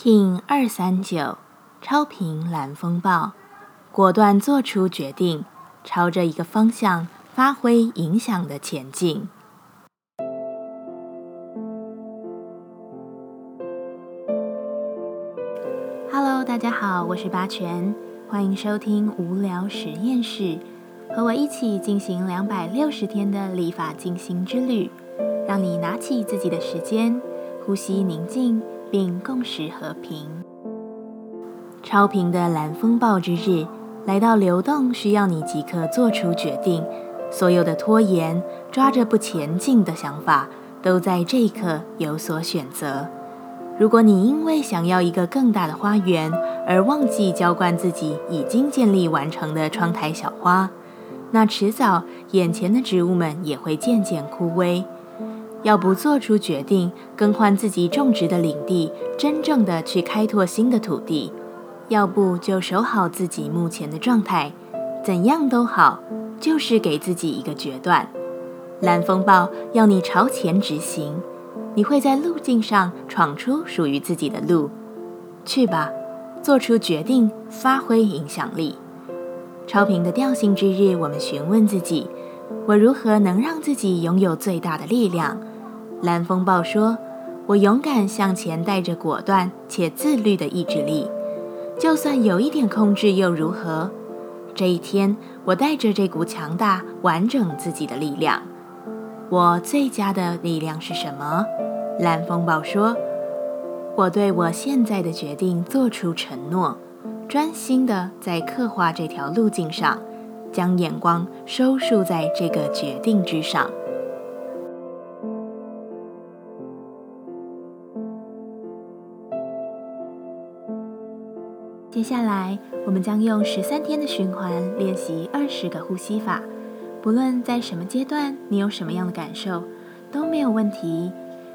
King 二三九超频蓝风暴，果断做出决定，朝着一个方向发挥影响的前进。Hello，大家好，我是八全，欢迎收听无聊实验室，和我一起进行两百六十天的立法进行之旅，让你拿起自己的时间，呼吸宁静。并共识和平。超频的蓝风暴之日来到，流动需要你即刻做出决定。所有的拖延、抓着不前进的想法，都在这一刻有所选择。如果你因为想要一个更大的花园而忘记浇灌自己已经建立完成的窗台小花，那迟早眼前的植物们也会渐渐枯萎。要不做出决定，更换自己种植的领地，真正的去开拓新的土地；要不就守好自己目前的状态，怎样都好，就是给自己一个决断。蓝风暴要你朝前执行，你会在路径上闯出属于自己的路。去吧，做出决定，发挥影响力。超频的调性之日，我们询问自己：我如何能让自己拥有最大的力量？蓝风暴说：“我勇敢向前，带着果断且自律的意志力，就算有一点控制又如何？这一天，我带着这股强大、完整自己的力量。我最佳的力量是什么？”蓝风暴说：“我对我现在的决定做出承诺，专心的在刻画这条路径上，将眼光收束在这个决定之上。”下来，我们将用十三天的循环练习二十个呼吸法。不论在什么阶段，你有什么样的感受，都没有问题。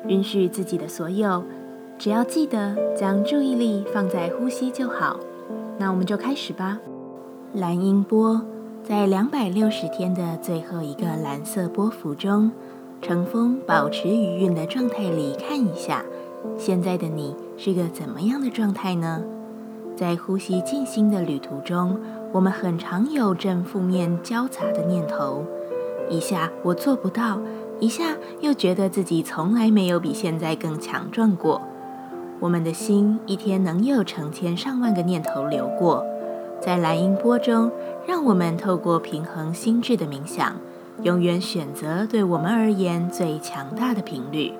允许自己的所有，只要记得将注意力放在呼吸就好。那我们就开始吧。蓝音波在两百六十天的最后一个蓝色波幅中，乘风保持余韵的状态里看一下，现在的你是个怎么样的状态呢？在呼吸静心的旅途中，我们很常有正负面交杂的念头，一下我做不到，一下又觉得自己从来没有比现在更强壮过。我们的心一天能有成千上万个念头流过，在蓝音波中，让我们透过平衡心智的冥想，永远选择对我们而言最强大的频率。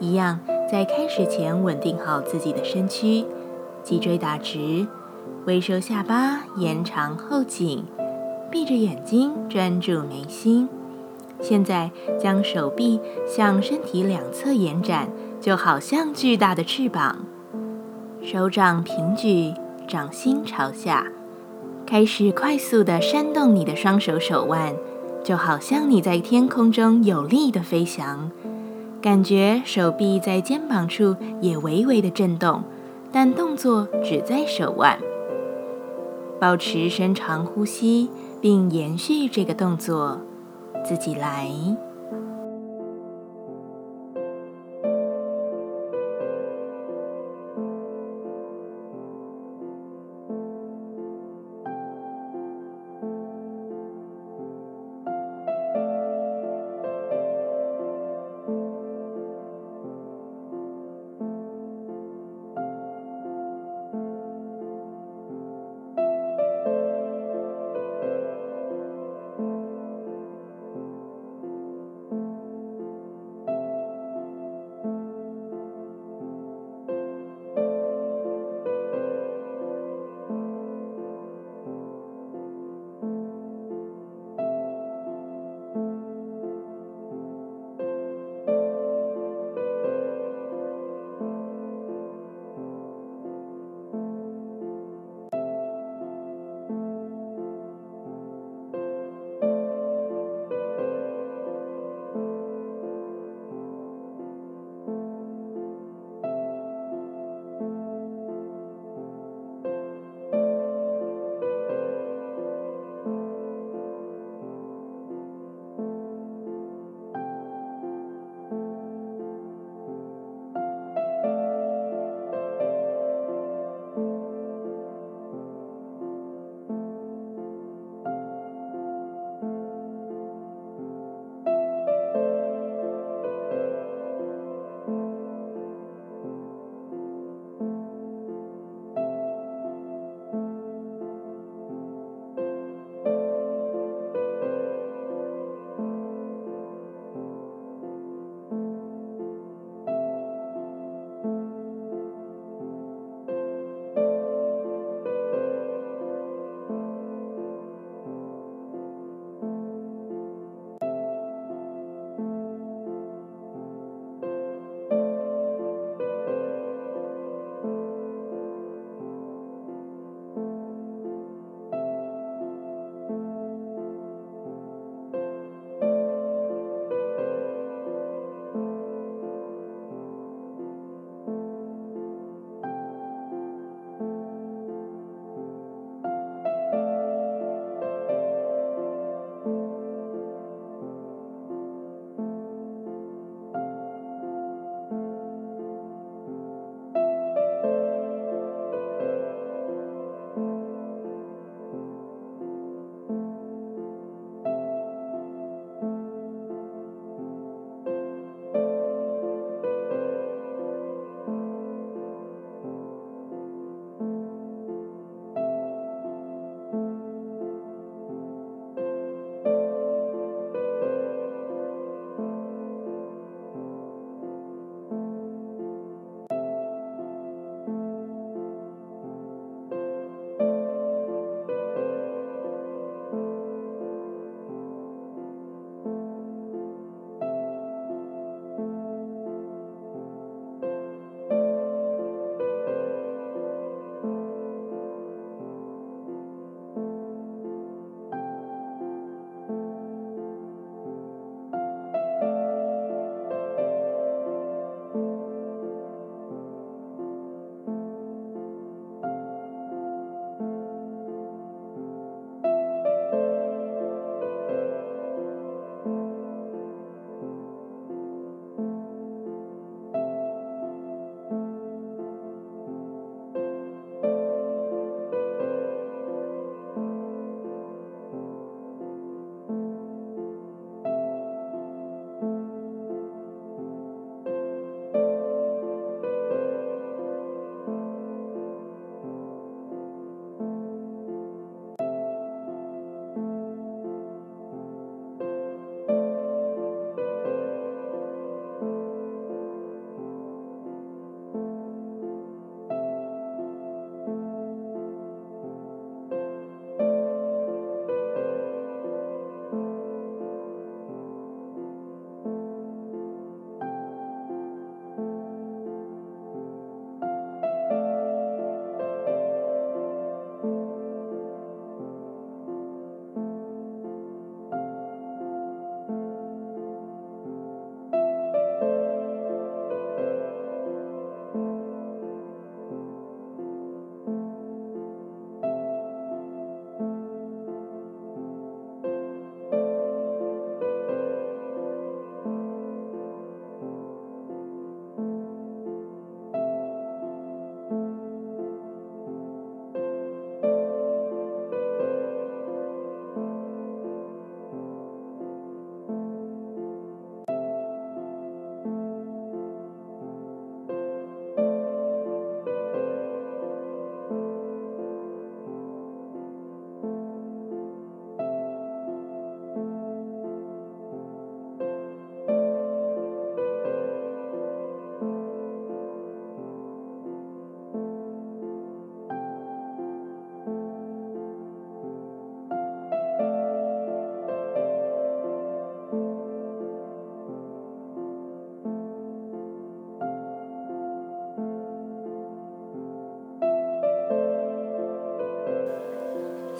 一样，在开始前稳定好自己的身躯。脊椎打直，微收下巴，延长后颈，闭着眼睛专注眉心。现在将手臂向身体两侧延展，就好像巨大的翅膀。手掌平举，掌心朝下，开始快速的扇动你的双手手腕，就好像你在天空中有力的飞翔。感觉手臂在肩膀处也微微的震动。但动作只在手腕，保持深长呼吸，并延续这个动作，自己来。